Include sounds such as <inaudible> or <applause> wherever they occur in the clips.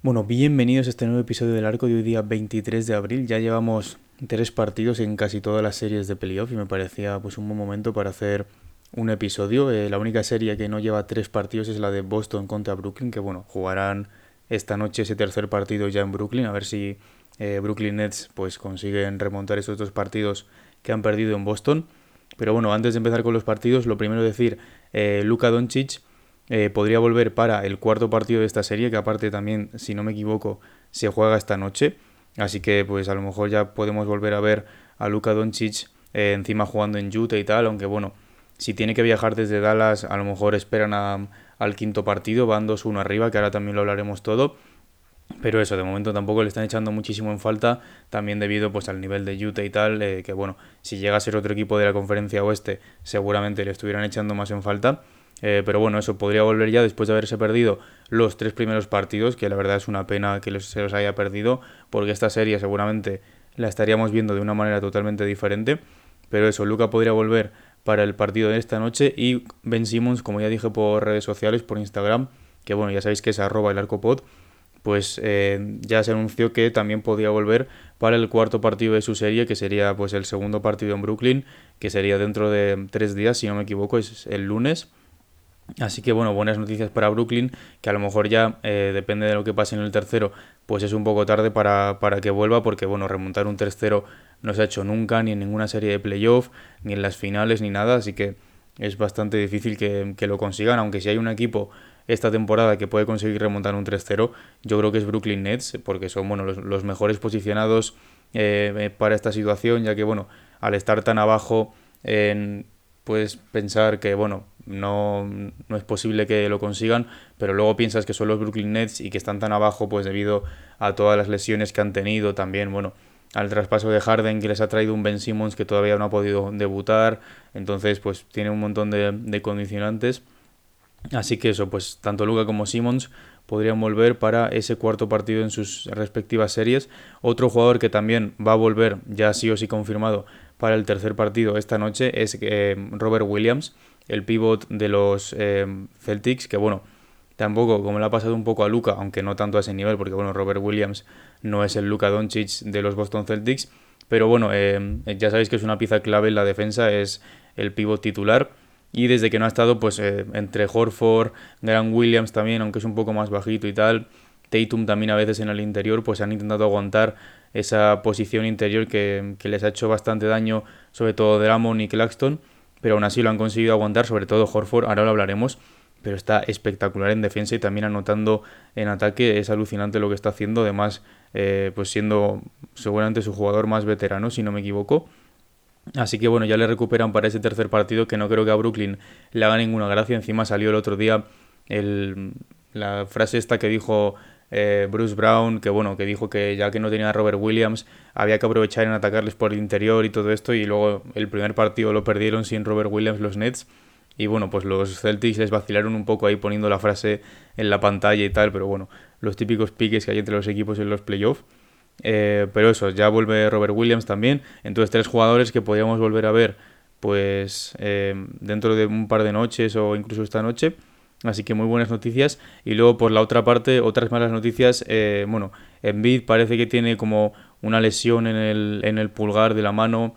Bueno, bienvenidos a este nuevo episodio del arco de hoy día 23 de abril. Ya llevamos tres partidos en casi todas las series de playoff y me parecía pues un buen momento para hacer un episodio. Eh, la única serie que no lleva tres partidos es la de Boston contra Brooklyn, que bueno, jugarán esta noche ese tercer partido ya en Brooklyn, a ver si eh, Brooklyn Nets pues consiguen remontar esos dos partidos que han perdido en Boston. Pero bueno, antes de empezar con los partidos, lo primero decir, eh, Luka Doncic eh, podría volver para el cuarto partido de esta serie, que aparte también, si no me equivoco, se juega esta noche. Así que pues a lo mejor ya podemos volver a ver a Luka Doncic encima jugando en Utah y tal, aunque bueno, si tiene que viajar desde Dallas, a lo mejor esperan al quinto partido, van 2-1 arriba, que ahora también lo hablaremos todo. Pero eso, de momento tampoco le están echando muchísimo en falta, también debido pues al nivel de Utah y tal, eh, que bueno, si llega a ser otro equipo de la conferencia oeste, seguramente le estuvieran echando más en falta. Eh, pero bueno, eso podría volver ya después de haberse perdido los tres primeros partidos, que la verdad es una pena que se los haya perdido, porque esta serie seguramente la estaríamos viendo de una manera totalmente diferente. Pero eso, Luca podría volver para el partido de esta noche y Ben Simmons, como ya dije por redes sociales, por Instagram, que bueno, ya sabéis que es arroba el arcopod, pues eh, ya se anunció que también podía volver para el cuarto partido de su serie, que sería pues el segundo partido en Brooklyn, que sería dentro de tres días, si no me equivoco, es el lunes. Así que bueno, buenas noticias para Brooklyn, que a lo mejor ya eh, depende de lo que pase en el tercero, pues es un poco tarde para, para que vuelva, porque bueno, remontar un tercero no se ha hecho nunca, ni en ninguna serie de playoff, ni en las finales, ni nada, así que es bastante difícil que, lo consigan, aunque si hay un equipo esta temporada que puede conseguir remontar un 3-0, yo creo que es Brooklyn Nets, porque son bueno, los, mejores posicionados eh, para esta situación, ya que bueno, al estar tan abajo en puedes pensar que, bueno, no, no, es posible que lo consigan, pero luego piensas que son los Brooklyn Nets y que están tan abajo, pues debido a todas las lesiones que han tenido, también, bueno, al traspaso de Harden que les ha traído un Ben Simmons que todavía no ha podido debutar, entonces pues tiene un montón de, de condicionantes. Así que eso, pues tanto Luca como Simmons podrían volver para ese cuarto partido en sus respectivas series. Otro jugador que también va a volver, ya sí o sí confirmado, para el tercer partido esta noche es eh, Robert Williams, el pivot de los eh, Celtics, que bueno, tampoco como le ha pasado un poco a Luca, aunque no tanto a ese nivel, porque bueno, Robert Williams no es el Luca Doncic de los Boston Celtics, pero bueno, eh, ya sabéis que es una pieza clave en la defensa, es el pivot titular. Y desde que no ha estado, pues entre Horford, Grant Williams también, aunque es un poco más bajito y tal, Tatum también a veces en el interior, pues han intentado aguantar esa posición interior que, les ha hecho bastante daño, sobre todo Dramon y Claxton, pero aún así lo han conseguido aguantar, sobre todo Horford, ahora lo hablaremos, pero está espectacular en defensa y también anotando en ataque, es alucinante lo que está haciendo, además, eh, pues siendo seguramente su jugador más veterano, si no me equivoco. Así que bueno, ya le recuperan para ese tercer partido que no creo que a Brooklyn le haga ninguna gracia. Encima salió el otro día el, la frase esta que dijo eh, Bruce Brown, que bueno, que dijo que ya que no tenía a Robert Williams, había que aprovechar en atacarles por el interior y todo esto, y luego el primer partido lo perdieron sin Robert Williams los Nets. Y bueno, pues los Celtics les vacilaron un poco ahí poniendo la frase en la pantalla y tal, pero bueno, los típicos piques que hay entre los equipos en los playoffs. Eh, pero eso, ya vuelve Robert Williams también. Entonces, tres jugadores que podríamos volver a ver, pues eh, dentro de un par de noches o incluso esta noche. Así que muy buenas noticias. Y luego por la otra parte, otras malas noticias. Eh, bueno, Envid parece que tiene como una lesión en el, en el pulgar de la mano,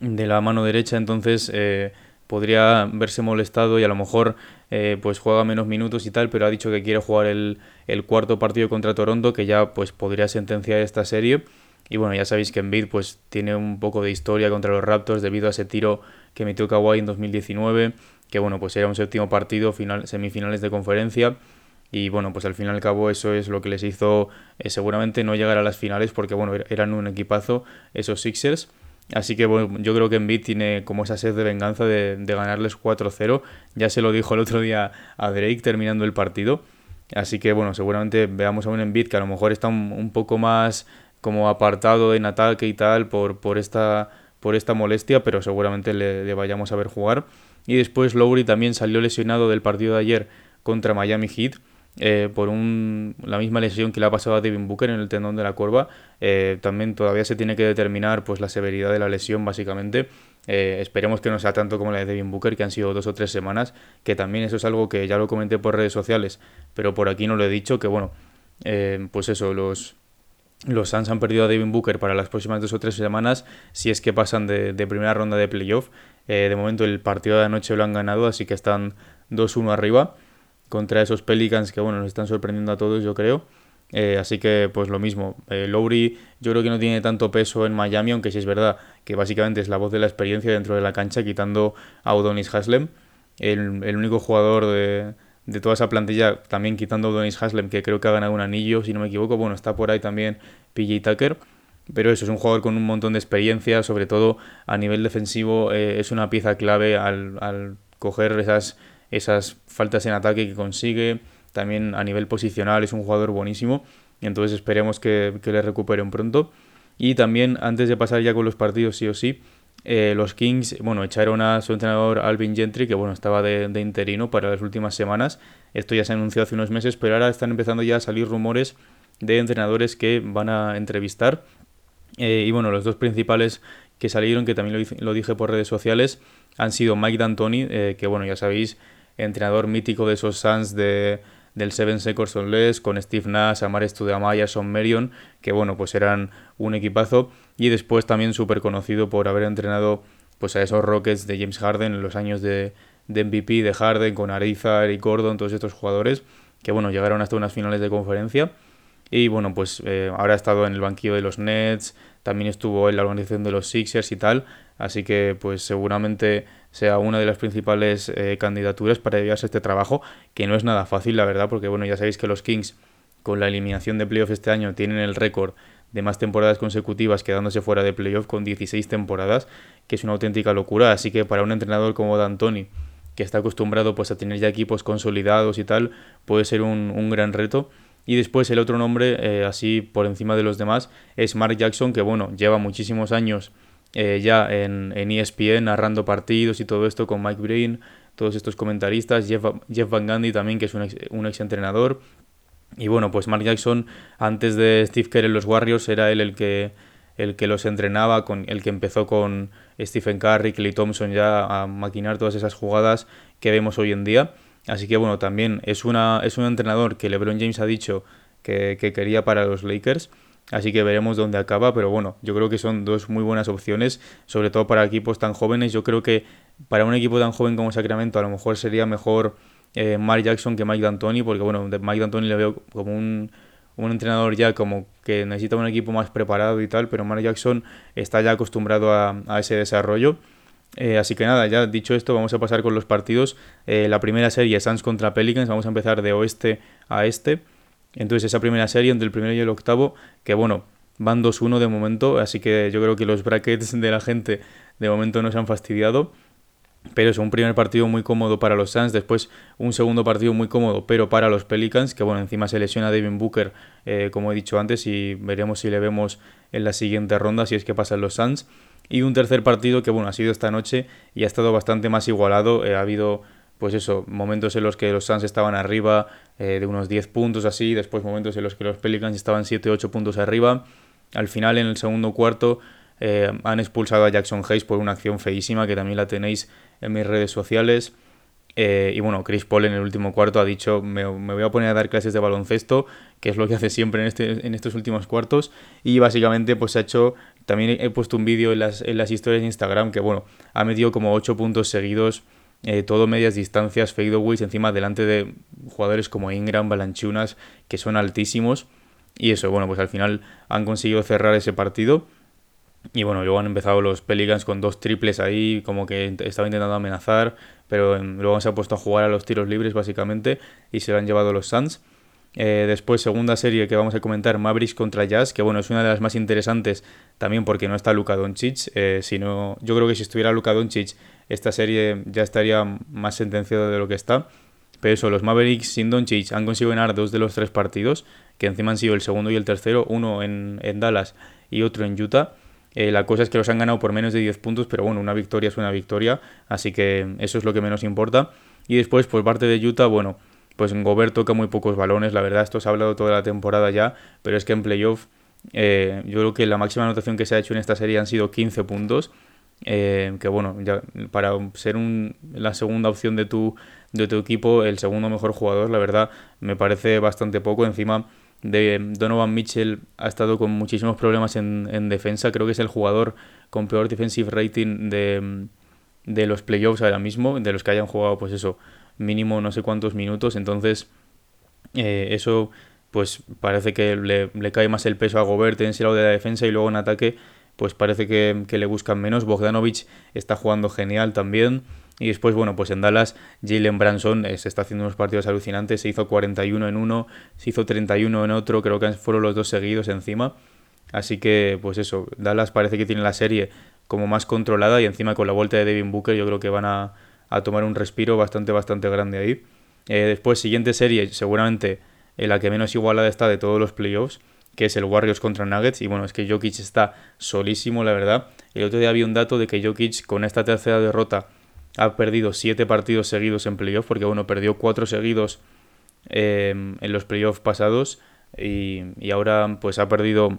de la mano derecha, entonces eh, podría verse molestado y a lo mejor eh, pues juega menos minutos y tal, pero ha dicho que quiere jugar el, el, cuarto partido contra Toronto, que ya pues podría sentenciar esta serie. Y bueno, ya sabéis que Envid pues tiene un poco de historia contra los Raptors debido a ese tiro que metió Kawhi en 2019 que bueno, pues era un séptimo partido, final, semifinales de conferencia. Y bueno, pues al fin y al cabo eso es lo que les hizo eh, seguramente no llegar a las finales porque bueno, er-, eran un equipazo esos Sixers. Así que bueno, yo creo que Embiid tiene como esa sed de venganza de, ganarles 4-0. Ya se lo dijo el otro día a Drake terminando el partido. Así que bueno, seguramente veamos a un Embiid que a lo mejor está un, poco más como apartado en ataque y tal por, por esta por esta molestia, pero seguramente le, vayamos a ver jugar. Y después Lowry también salió lesionado del partido de ayer contra Miami Heat. Eh, por un, la misma lesión que le ha pasado a Devin Booker en el tendón de la curva. Eh, también todavía se tiene que determinar pues, la severidad de la lesión, básicamente. Eh, esperemos que no sea tanto como la de Devin Booker, que han sido dos o tres semanas, que también eso es algo que ya lo comenté por redes sociales, pero por aquí no lo he dicho, que bueno, pues eso, los, los Suns han perdido a Devin Booker para las próximas dos o tres semanas si es que pasan de, primera ronda de playoff. Eh, de momento el partido de anoche lo han ganado, así que están 2-1 arriba contra esos Pelicans que bueno, nos están sorprendiendo a todos, yo creo. Eh, así que pues lo mismo. Eh, Lowry yo creo que no tiene tanto peso en Miami, aunque sí es verdad que básicamente es la voz de la experiencia dentro de la cancha, quitando a Odonis Haslem, el único jugador de, de toda esa plantilla, también quitando Donis Haslem, que creo que ha ganado un anillo, si no me equivoco. Bueno, está por ahí también PJ Tucker. Pero eso es un jugador con un montón de experiencia, sobre todo a nivel defensivo, eh, es una pieza clave al, al, coger esas, esas faltas en ataque que consigue. También a nivel posicional es un jugador buenísimo. Entonces esperemos que, que le recuperen pronto. Y también, antes de pasar ya con los partidos, sí o sí, eh, los Kings, bueno, echaron a su entrenador Alvin Gentry, que bueno, estaba de, interino para las últimas semanas. Esto ya se anunció hace unos meses, pero ahora están empezando ya a salir rumores de entrenadores que van a entrevistar. Eh, y bueno, los dos principales que salieron, que también lo, dije por redes sociales, han sido Mike D'Antoni, eh, que bueno, ya sabéis, entrenador mítico de esos Suns de, del Seven Seconds on Less, con Steve Nash, Amar Studeamaya, Son Merion, que bueno, pues eran un equipazo. Y después también súper conocido por haber entrenado pues a esos Rockets de James Harden en los años de, de MVP de Harden, con Ariza, Eric Gordon, todos estos jugadores, que bueno, llegaron hasta unas finales de conferencia. Y bueno, pues eh, ahora ha estado en el banquillo de los Nets, también estuvo en la organización de los Sixers y tal, así que pues seguramente sea una de las principales eh, candidaturas para llevarse este trabajo, que no es nada fácil, la verdad, porque bueno, ya sabéis que los Kings con la eliminación de playoff este año tienen el récord de más temporadas consecutivas quedándose fuera de playoff con 16 temporadas, que es una auténtica locura, así que para un entrenador como D'Antoni, que está acostumbrado pues a tener ya equipos consolidados y tal, puede ser un, gran reto. Y después el otro nombre, eh, así por encima de los demás, es Mark Jackson, que bueno, lleva muchísimos años eh, ya en, en, ESPN narrando partidos y todo esto con Mike Breen, todos estos comentaristas, Jeff, Jeff Van Gundy también, que es un ex, un ex entrenador. Y bueno, pues Mark Jackson, antes de Steve Kerr en los Warriors, era él el que, el que los entrenaba, con, el que empezó con Stephen Curry, Clay Thompson ya a maquinar todas esas jugadas que vemos hoy en día. Así que bueno, también es, una, es un entrenador que LeBron James ha dicho que, que quería para los Lakers. Así que veremos dónde acaba, pero bueno, yo creo que son dos muy buenas opciones, sobre todo para equipos tan jóvenes. Yo creo que para un equipo tan joven como Sacramento a lo mejor sería mejor eh, Mark Jackson que Mike D'Antoni, porque bueno, Mike D'Antoni le veo como un, un entrenador ya como que necesita un equipo más preparado y tal, pero Mark Jackson está ya acostumbrado a, ese desarrollo. Eh, así que nada, ya dicho esto, vamos a pasar con los partidos. Eh, la primera serie, Suns contra Pelicans, vamos a empezar de oeste a este. Entonces esa primera serie entre el primero y el octavo, que bueno, van 2-1 de momento, así que yo creo que los brackets de la gente de momento no se han fastidiado. Pero es un primer partido muy cómodo para los Suns, después un segundo partido muy cómodo, pero para los Pelicans, que bueno, encima se lesiona Devin Booker, eh, como he dicho antes, y veremos si le vemos en la siguiente ronda, si es que pasan los Suns. Y un tercer partido que bueno, ha sido esta noche y ha estado bastante más igualado, eh, ha habido pues eso, momentos en los que los Suns estaban arriba eh, de unos 10 puntos así, después momentos en los que los Pelicans estaban 7-8 puntos arriba. Al final, en el segundo cuarto, han expulsado a Jackson Hayes por una acción feísima que también la tenéis en mis redes sociales. Eh, y bueno, Chris Paul en el último cuarto ha dicho, me, voy a poner a dar clases de baloncesto, que es lo que hace siempre en, este, en estos últimos cuartos. Y básicamente pues ha hecho, también he puesto un vídeo en las, en las historias de Instagram que bueno, ha metido como 8 puntos seguidos eh, todo medias distancias, fadeaways, encima delante de jugadores como Ingram, Balanchunas, que son altísimos. Y eso, bueno, pues al final han conseguido cerrar ese partido. Y bueno, luego han empezado los Pelicans con dos triples ahí, como que estaba intentando amenazar, pero luego se ha puesto a jugar a los tiros libres básicamente y se lo han llevado los Suns. Eh, después, segunda serie que vamos a comentar, Mavericks contra Jazz, que bueno, es una de las más interesantes también porque no está Luka Doncic, eh, sino yo creo que si estuviera Luka Doncic, esta serie ya estaría más sentenciada de lo que está. Pero eso, los Mavericks sin Doncic han conseguido ganar dos de los tres partidos, que encima han sido el segundo y el tercero, uno en, en Dallas y otro en Utah. Eh, la cosa es que los han ganado por menos de 10 puntos, pero bueno, una victoria es una victoria, así que eso es lo que menos importa. Y después, por parte de Utah, bueno, pues Gobert toca muy pocos balones, la verdad, esto se ha hablado toda la temporada ya, pero es que en playoff eh, yo creo que la máxima anotación que se ha hecho en esta serie han sido 15 puntos. Eh, que bueno, ya para ser un, la segunda opción de tu, de tu equipo, el segundo mejor jugador, la verdad, me parece bastante poco. Encima de Donovan Mitchell ha estado con muchísimos problemas en, en defensa. Creo que es el jugador con peor defensive rating de, de los playoffs ahora mismo, de los que hayan jugado, pues eso, mínimo no sé cuántos minutos. Entonces, eh, eso pues parece que le, le, cae más el peso a Gobert en ese lado de la defensa y luego en ataque pues parece que, que, le buscan menos. Bogdanovich está jugando genial también. Y después, bueno, pues en Dallas, Jalen Branson eh, se está haciendo unos partidos alucinantes. Se hizo 41 en uno, se hizo 31 en otro, creo que fueron los dos seguidos encima. Así que, pues eso, Dallas parece que tiene la serie como más controlada y encima con la vuelta de Devin Booker yo creo que van a, a tomar un respiro bastante, bastante grande ahí. Eh, después, siguiente serie, seguramente en la que menos igualada está de todos los playoffs, que es el Warriors contra Nuggets. Y bueno, es que Jokic está solísimo, la verdad. El otro día había un dato de que Jokic con esta tercera derrota ha perdido siete partidos seguidos en playoffs, porque bueno, perdió cuatro seguidos em, en los playoffs pasados y, y, ahora pues ha perdido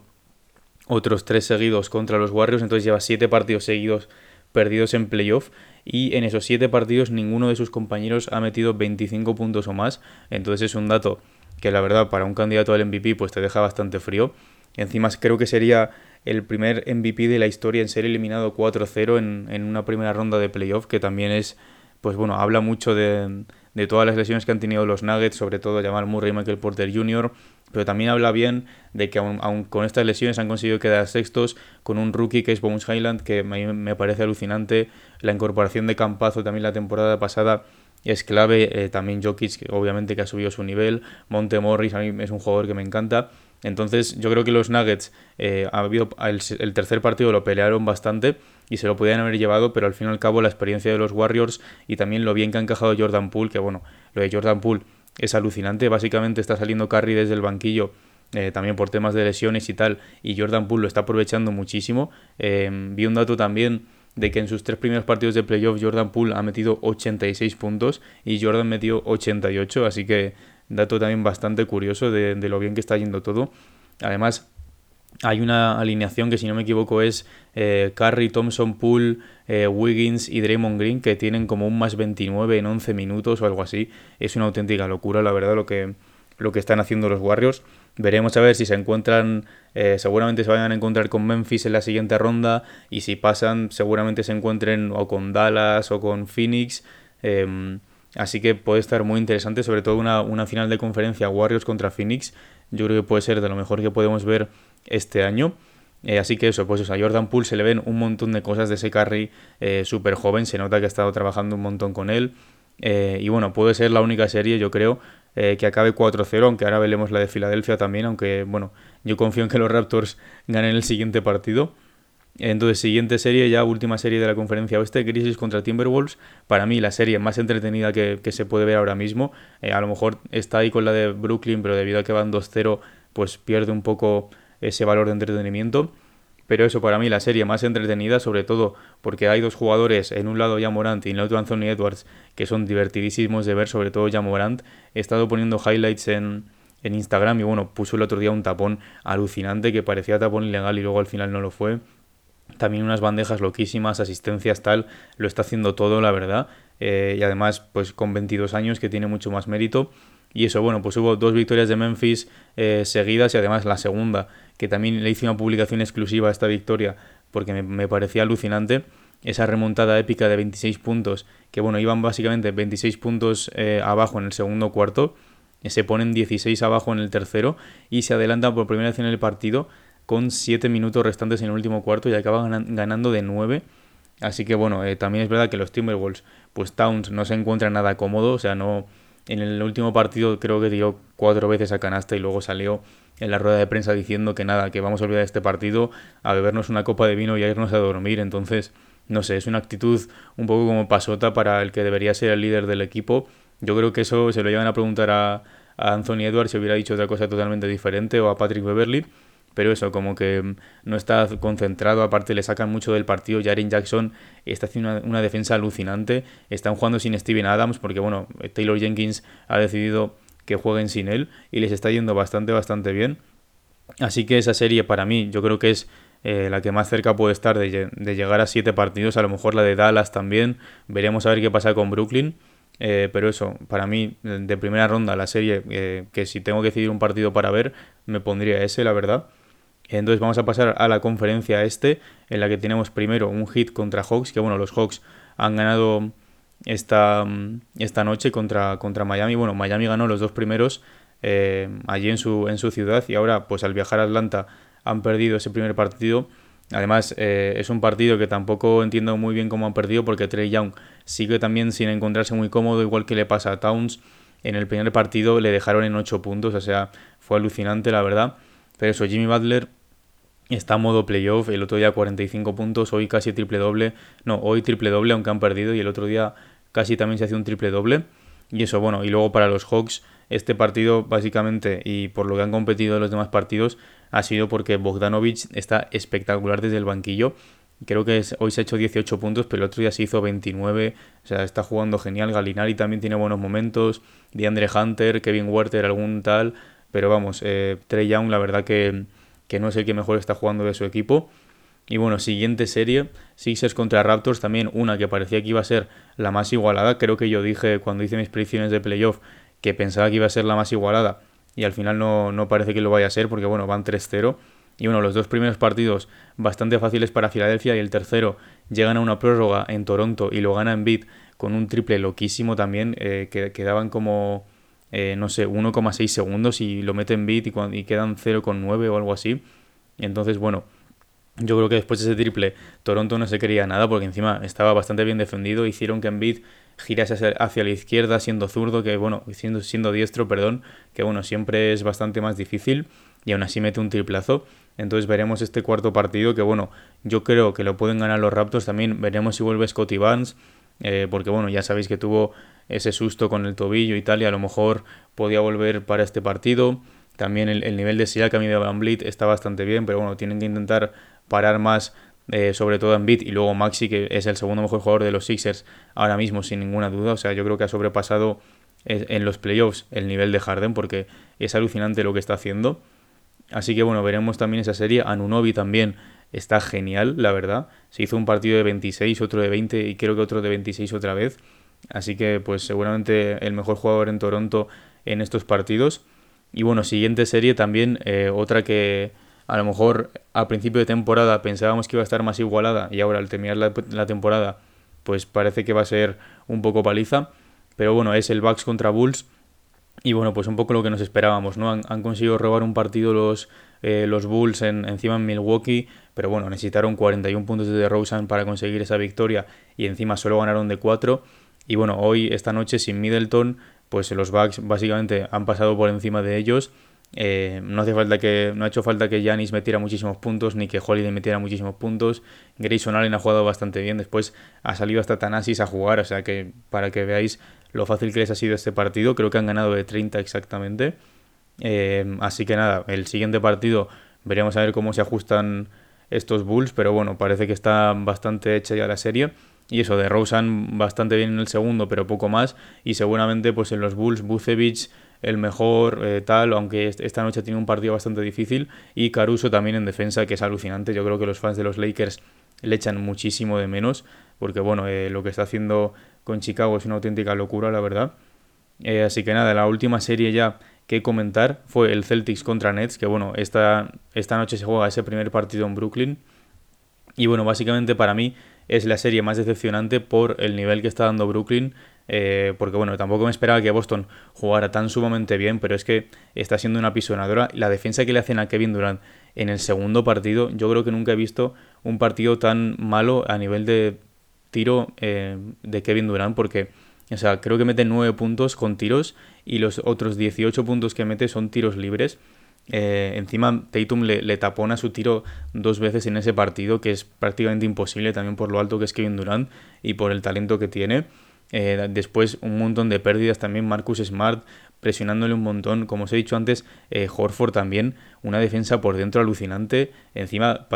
otros tres seguidos contra los Warriors, entonces lleva siete partidos seguidos perdidos en playoff y en esos siete partidos ninguno de sus compañeros ha metido 25 puntos o más, entonces es un dato que la verdad para un candidato al MVP pues te deja bastante frío. Encima creo que sería el primer MVP de la historia en ser eliminado 4-0 en, en, una primera ronda de playoff, que también es, pues bueno, habla mucho de, de, todas las lesiones que han tenido los Nuggets, sobre todo Jamal Murray y Michael Porter Jr., pero también habla bien de que aún, con estas lesiones han conseguido quedar sextos con un rookie que es Bones Highland, que me, me parece alucinante, la incorporación de Campazo también la temporada pasada es clave. Eh, también Jokic, obviamente, que ha subido su nivel. Monte Morris, a mí es un jugador que me encanta. Entonces, yo creo que los Nuggets, eh, ha habido el, tercer partido lo pelearon bastante y se lo podían haber llevado, pero al fin y al cabo la experiencia de los Warriors y también lo bien que ha encajado Jordan Poole, que bueno, lo de Jordan Poole es alucinante. Básicamente está saliendo Curry desde el banquillo. Eh, también por temas de lesiones y tal, y Jordan Poole lo está aprovechando muchísimo. vi un dato también de que en sus tres primeros partidos de playoff Jordan Poole ha metido 86 puntos y Jordan metió 88, así que dato también bastante curioso de, lo bien que está yendo todo. Además, hay una alineación que si no me equivoco es eh, Curry, Thompson, Poole, eh, Wiggins y Draymond Green que tienen como un más 29 en 11 minutos o algo así. Es una auténtica locura, la verdad, lo que, lo que están haciendo los Warriors. Veremos a ver si se encuentran, eh, seguramente se vayan a encontrar con Memphis en la siguiente ronda y si pasan seguramente se encuentren o con Dallas o con Phoenix. Em, así que puede estar muy interesante, sobre todo una, una, final de conferencia Warriors contra Phoenix. Yo creo que puede ser de lo mejor que podemos ver este año. Eh, así que eso, pues a Jordan Poole se le ven un montón de cosas de ese carry eh, súper joven, se nota que ha estado trabajando un montón con él. y bueno, puede ser la única serie, yo creo, eh, que acabe 4-0, aunque ahora veremos la de Filadelfia también, aunque bueno, yo confío en que los Raptors ganen el siguiente partido. Entonces, siguiente serie, ya última serie de la conferencia oeste, Grizzlies contra Timberwolves. Para mí, la serie más entretenida que, se puede ver ahora mismo. Eh, a lo mejor está ahí con la de Brooklyn, pero debido a que van 2-0, pues pierde un poco ese valor de entretenimiento. Pero eso para mí la serie más entretenida, sobre todo porque hay dos jugadores, en un lado ya Morant y en el otro Anthony Edwards, que son divertidísimos de ver, sobre todo ya Morant. He estado poniendo highlights en, en Instagram y bueno, puso el otro día un tapón alucinante que parecía tapón ilegal y luego al final no lo fue. También unas bandejas loquísimas, asistencias tal, lo está haciendo todo, la verdad. Eh, y además, pues con 22 años que tiene mucho más mérito. Y eso, bueno, pues hubo dos victorias de Memphis eh, seguidas y además la segunda, que también le hice una publicación exclusiva a esta victoria porque me, parecía alucinante. Esa remontada épica de 26 puntos, que bueno, iban básicamente 26 puntos eh, abajo en el segundo cuarto, se ponen 16 abajo en el tercero y se adelantan por primera vez en el partido con 7 minutos restantes en el último cuarto y acaban ganando de 9. Así que bueno, eh, también es verdad que los Timberwolves, pues Towns no se encuentra nada cómodo, o sea, no, en el último partido creo que dio cuatro veces a canasta y luego salió en la rueda de prensa diciendo que nada, que vamos a olvidar este partido, a bebernos una copa de vino y a irnos a dormir. Entonces, no sé, es una actitud un poco como pasota para el que debería ser el líder del equipo. Yo creo que eso se lo llevan a preguntar a, Anthony Edwards si hubiera dicho otra cosa totalmente diferente o a Patrick Beverly. Pero eso, como que no está concentrado, aparte le sacan mucho del partido, Jaren Jackson está haciendo una, defensa alucinante, están jugando sin Steven Adams, porque bueno, Taylor Jenkins ha decidido que jueguen sin él y les está yendo bastante, bastante bien. Así que esa serie para mí yo creo que es eh, la que más cerca puede estar de, llegar a siete partidos, a lo mejor la de Dallas también, veremos a ver qué pasa con Brooklyn. Eh, pero eso, para mí, de primera ronda, la serie, eh, que si tengo que decidir un partido para ver, me pondría ese, la verdad. Entonces vamos a pasar a la conferencia este, en la que tenemos primero un hit contra Hawks, que bueno, los Hawks han ganado esta, esta noche contra, contra Miami. Bueno, Miami ganó los dos primeros eh, allí en su, en su ciudad y ahora pues al viajar a Atlanta han perdido ese primer partido. Además, eh, es un partido que tampoco entiendo muy bien cómo han perdido porque Trey Young sigue también sin encontrarse muy cómodo, igual que le pasa a Towns. En el primer partido le dejaron en 8 puntos, o sea, fue alucinante la verdad. Pero eso, Jimmy Butler está a modo playoff, el otro día 45 puntos, hoy casi triple doble, no, hoy triple doble aunque han perdido y el otro día casi también se hace un triple doble. Y eso, bueno, y luego para los Hawks, este partido básicamente y por lo que han competido en los demás partidos ha sido porque Bogdanovich está espectacular desde el banquillo. Creo que hoy se ha hecho 18 puntos, pero el otro día se hizo 29. O sea, está jugando genial. Galinari también tiene buenos momentos. DeAndre Hunter, Kevin Werther, algún tal. Pero vamos, eh, Trey Young, la verdad que que no es el que mejor está jugando de su equipo. Y bueno, siguiente serie, Sixers contra Raptors, también una que parecía que iba a ser la más igualada. Creo que yo dije cuando hice mis predicciones de playoff que pensaba que iba a ser la más igualada y al final no, no parece que lo vaya a ser porque bueno, van 3-0. Y bueno, los dos primeros partidos bastante fáciles para Filadelfia y el tercero llegan a una prórroga en Toronto y lo gana en beat con un triple loquísimo también, eh, que quedaban como eh, no sé, 1,6 segundos y lo mete en bit y, y quedan 0,9 o algo así. entonces, bueno, yo creo que después de ese triple, Toronto no se quería nada porque encima estaba bastante bien defendido. Hicieron que Embiid girase hacia la izquierda siendo zurdo, que bueno, siendo, siendo diestro, perdón, que bueno, siempre es bastante más difícil y aún así mete un triplazo. Entonces veremos este cuarto partido que bueno, yo creo que lo pueden ganar los Raptors también. Veremos si vuelve Scotty Barnes, eh, porque bueno, ya sabéis que tuvo ese susto con el tobillo y tal, y a lo mejor podía volver para este partido. También el, nivel de Siakam y de Van Blit está bastante bien, pero bueno, tienen que intentar parar más, eh, sobre todo en Beat, y luego Maxi, que es el segundo mejor jugador de los Sixers ahora mismo, sin ninguna duda. O sea, yo creo que ha sobrepasado eh, en los playoffs el nivel de Harden, porque es alucinante lo que está haciendo. Así que bueno, veremos también esa serie. Anunobi también está genial, la verdad. Se hizo un partido de 26, otro de 20 y creo que otro de 26 otra vez. Así que pues seguramente el mejor jugador en Toronto en estos partidos. Y bueno, siguiente serie también, eh, otra que a lo mejor a principio de temporada pensábamos que iba a estar más igualada y ahora al terminar la, temporada pues parece que va a ser un poco paliza. Pero bueno, es el Bucks contra Bulls. Y bueno, pues un poco lo que nos esperábamos, ¿no? Han, conseguido robar un partido los, eh, los Bulls en, encima en Milwaukee, pero bueno, necesitaron 41 puntos de DeRozan para conseguir esa victoria y encima solo ganaron de 4. Y bueno, hoy, esta noche, sin Middleton, pues los Bucks básicamente han pasado por encima de ellos. Eh, no hace falta que no ha hecho falta que Yanis metiera muchísimos puntos ni que Holiday metiera muchísimos puntos. Grayson Allen ha jugado bastante bien. Después ha salido hasta Tanasis a jugar. O sea que para que veáis lo fácil que les ha sido este partido, creo que han ganado de 30 exactamente. Eh, así que nada, el siguiente partido veremos a ver cómo se ajustan estos Bulls. Pero bueno, parece que está bastante hecha ya la serie. Y eso, de Rosen bastante bien en el segundo, pero poco más. Y seguramente pues en los Bulls, Bucevic el mejor, eh, tal, aunque esta noche tiene un partido bastante difícil. Y Caruso también en defensa, que es alucinante. Yo creo que los fans de los Lakers le echan muchísimo de menos, porque bueno, eh, lo que está haciendo con Chicago es una auténtica locura, la verdad. Eh, así que nada, la última serie ya que comentar fue el Celtics contra Nets, que bueno, esta, esta noche se juega ese primer partido en Brooklyn. Y bueno, básicamente para mí es la serie más decepcionante por el nivel que está dando Brooklyn. Eh, porque bueno, tampoco me esperaba que Boston jugara tan sumamente bien, pero es que está siendo una pisonadora. La defensa que le hacen a Kevin Durant en el segundo partido, yo creo que nunca he visto un partido tan malo a nivel de tiro eh, de Kevin Durant, porque o sea, creo que mete 9 puntos con tiros y los otros 18 puntos que mete son tiros libres. Eh, encima Tatum le, tapona su tiro dos veces en ese partido, que es prácticamente imposible también por lo alto que es Kevin Durant y por el talento que tiene. Eh, después un montón de pérdidas también, Marcus Smart presionándole un montón, como os he dicho antes, eh, Horford también, una defensa por dentro alucinante, encima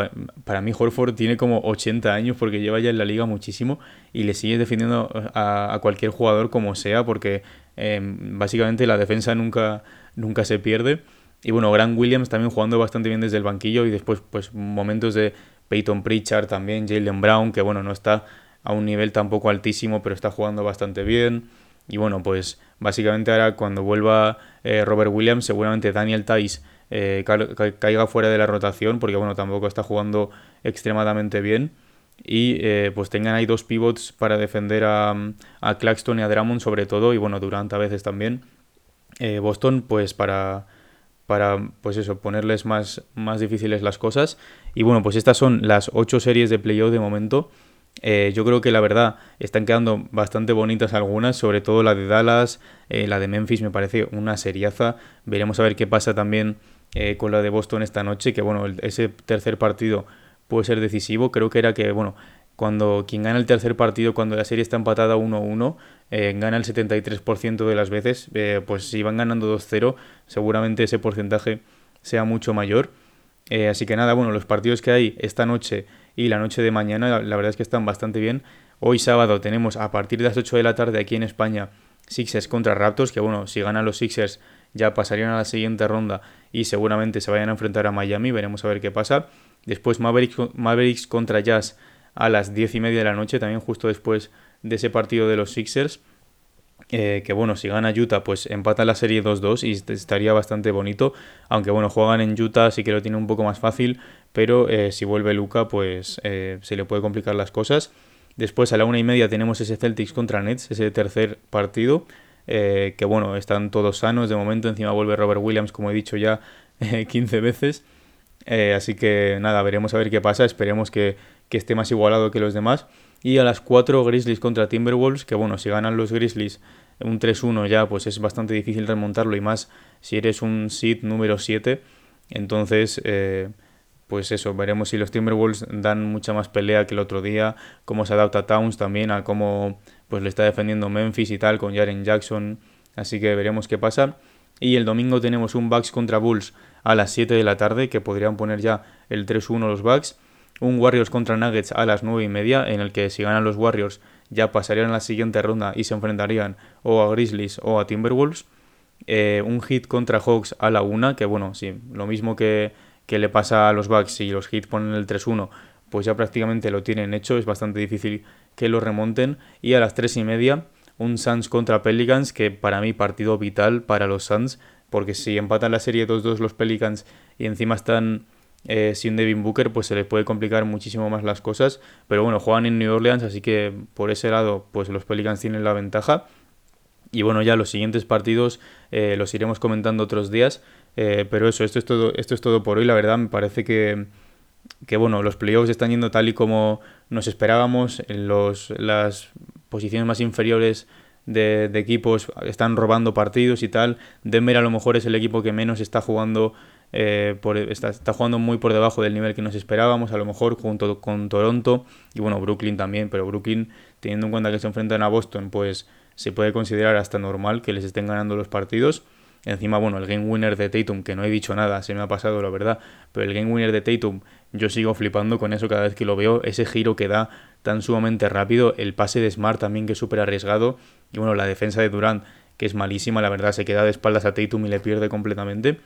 para mí Horford tiene como 80 años porque lleva ya en la liga muchísimo y le sigue defendiendo a, cualquier jugador como sea porque básicamente la defensa nunca, nunca se pierde. Y bueno, Grant Williams también jugando bastante bien desde el banquillo y después pues momentos de Peyton Pritchard también, Jalen Brown, que bueno, no está a un nivel tampoco altísimo, pero está jugando bastante bien. Y bueno, pues básicamente ahora cuando vuelva eh, Robert Williams, seguramente Daniel Tice eh, caiga fuera de la rotación, porque bueno, tampoco está jugando extremadamente bien. Y eh, pues tengan ahí dos pivots para defender a, a, Claxton y a Drummond sobre todo, y bueno, Durant a veces también. Boston, pues para, para pues eso, ponerles más, más difíciles las cosas. Y bueno, pues estas son las ocho series de playoff de momento. Eh, yo creo que la verdad están quedando bastante bonitas algunas, sobre todo la de Dallas, eh, la de Memphis me parece una seriaza. Veremos a ver qué pasa también eh, con la de Boston esta noche, que bueno, ese tercer partido puede ser decisivo. Creo que era que, bueno, cuando quien gana el tercer partido, cuando la serie está empatada 1-1, gana el 73% de las veces. pues si van ganando 2-0, seguramente ese porcentaje sea mucho mayor. así que nada, bueno, los partidos que hay esta noche y la noche de mañana la, verdad es que están bastante bien. Hoy sábado tenemos a partir de las 8 de la tarde aquí en España Sixers contra Raptors, que bueno, si ganan los Sixers ya pasarían a la siguiente ronda y seguramente se vayan a enfrentar a Miami, veremos a ver qué pasa. Después Mavericks, Mavericks contra Jazz a las 10 y media de la noche, también justo después de ese partido de los Sixers. Eh, que bueno, si gana Utah, pues empata la serie 2-2 y estaría bastante bonito. Aunque bueno, juegan en Utah, así que lo tiene un poco más fácil. Pero eh, si vuelve Luca, pues eh, se le puede complicar las cosas. Después a la una y media tenemos ese Celtics contra Nets, ese tercer partido. que bueno, están todos sanos de momento. Encima vuelve Robert Williams, como he dicho ya <laughs> 15 veces. así que nada, veremos a ver qué pasa. Esperemos que, que esté más igualado que los demás. Y a las 4 Grizzlies contra Timberwolves, que bueno, si ganan los Grizzlies un 3-1 ya, pues es bastante difícil remontarlo y más si eres un seed número 7. Entonces, eh, pues eso, veremos si los Timberwolves dan mucha más pelea que el otro día, cómo se adapta Towns también a cómo pues le está defendiendo Memphis y tal con Jaren Jackson. Así que veremos qué pasa. Y el domingo tenemos un Bucks contra Bulls a las 7 de la tarde, que podrían poner ya el 3-1 los Bucks un Warriors contra Nuggets a las 9 y media, en el que si ganan los Warriors ya pasarían a la siguiente ronda y se enfrentarían o a Grizzlies o a Timberwolves. Eh, un hit contra Hawks a la 1, que bueno, sí, lo mismo que, que le pasa a los Bucks, si los hits ponen el 3-1, pues ya prácticamente lo tienen hecho, es bastante difícil que lo remonten. Y a las 3 y media, un Suns contra Pelicans, que para mí partido vital para los Suns, porque si empatan la serie 2-2 los Pelicans y encima están eh, sin Devin Booker, pues se les puede complicar muchísimo más las cosas. Pero bueno, juegan en New Orleans, así que por ese lado, pues los Pelicans tienen la ventaja. Y bueno, ya los siguientes partidos eh, los iremos comentando otros días. Eh, pero eso, esto es todo, esto es todo por hoy. La verdad, me parece que, que bueno, los playoffs están yendo tal y como nos esperábamos. En los, las posiciones más inferiores de, de, equipos están robando partidos y tal. Denver a lo mejor es el equipo que menos está jugando eh, está, jugando muy por debajo del nivel que nos esperábamos, a lo mejor junto con Toronto y bueno, Brooklyn también, pero Brooklyn, teniendo en cuenta que se enfrentan a Boston, pues se puede considerar hasta normal que les estén ganando los partidos. Encima, bueno, el game winner de Tatum, que no he dicho nada, se me ha pasado la verdad, pero el game winner de Tatum, yo sigo flipando con eso cada vez que lo veo, ese giro que da tan sumamente rápido, el pase de Smart también que es súper arriesgado, y bueno, la defensa de Durant, que es malísima, la verdad, se queda de espaldas a Tatum y le pierde completamente.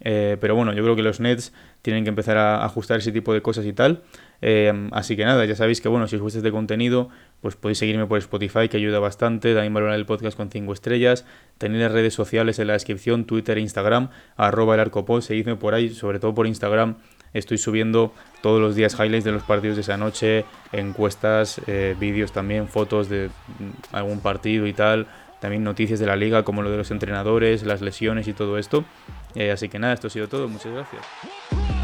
Eh, pero bueno, yo creo que los Nets tienen que empezar a ajustar ese tipo de cosas y tal. Eh, así que nada, ya sabéis que bueno, si os gusta este contenido, pues podéis seguirme por Spotify, que ayuda bastante. También valorar el podcast con 5 estrellas. Tenéis las redes sociales en la descripción, Twitter e Instagram, arroba el arcopod, seguidme por ahí, sobre todo por Instagram. Estoy subiendo todos los días highlights de los partidos de esa noche, encuestas, eh, vídeos también, fotos de mm, algún partido y tal también noticias de la liga como lo de los entrenadores, las lesiones y todo esto. Eh, así que nada, esto ha sido todo. Muchas gracias.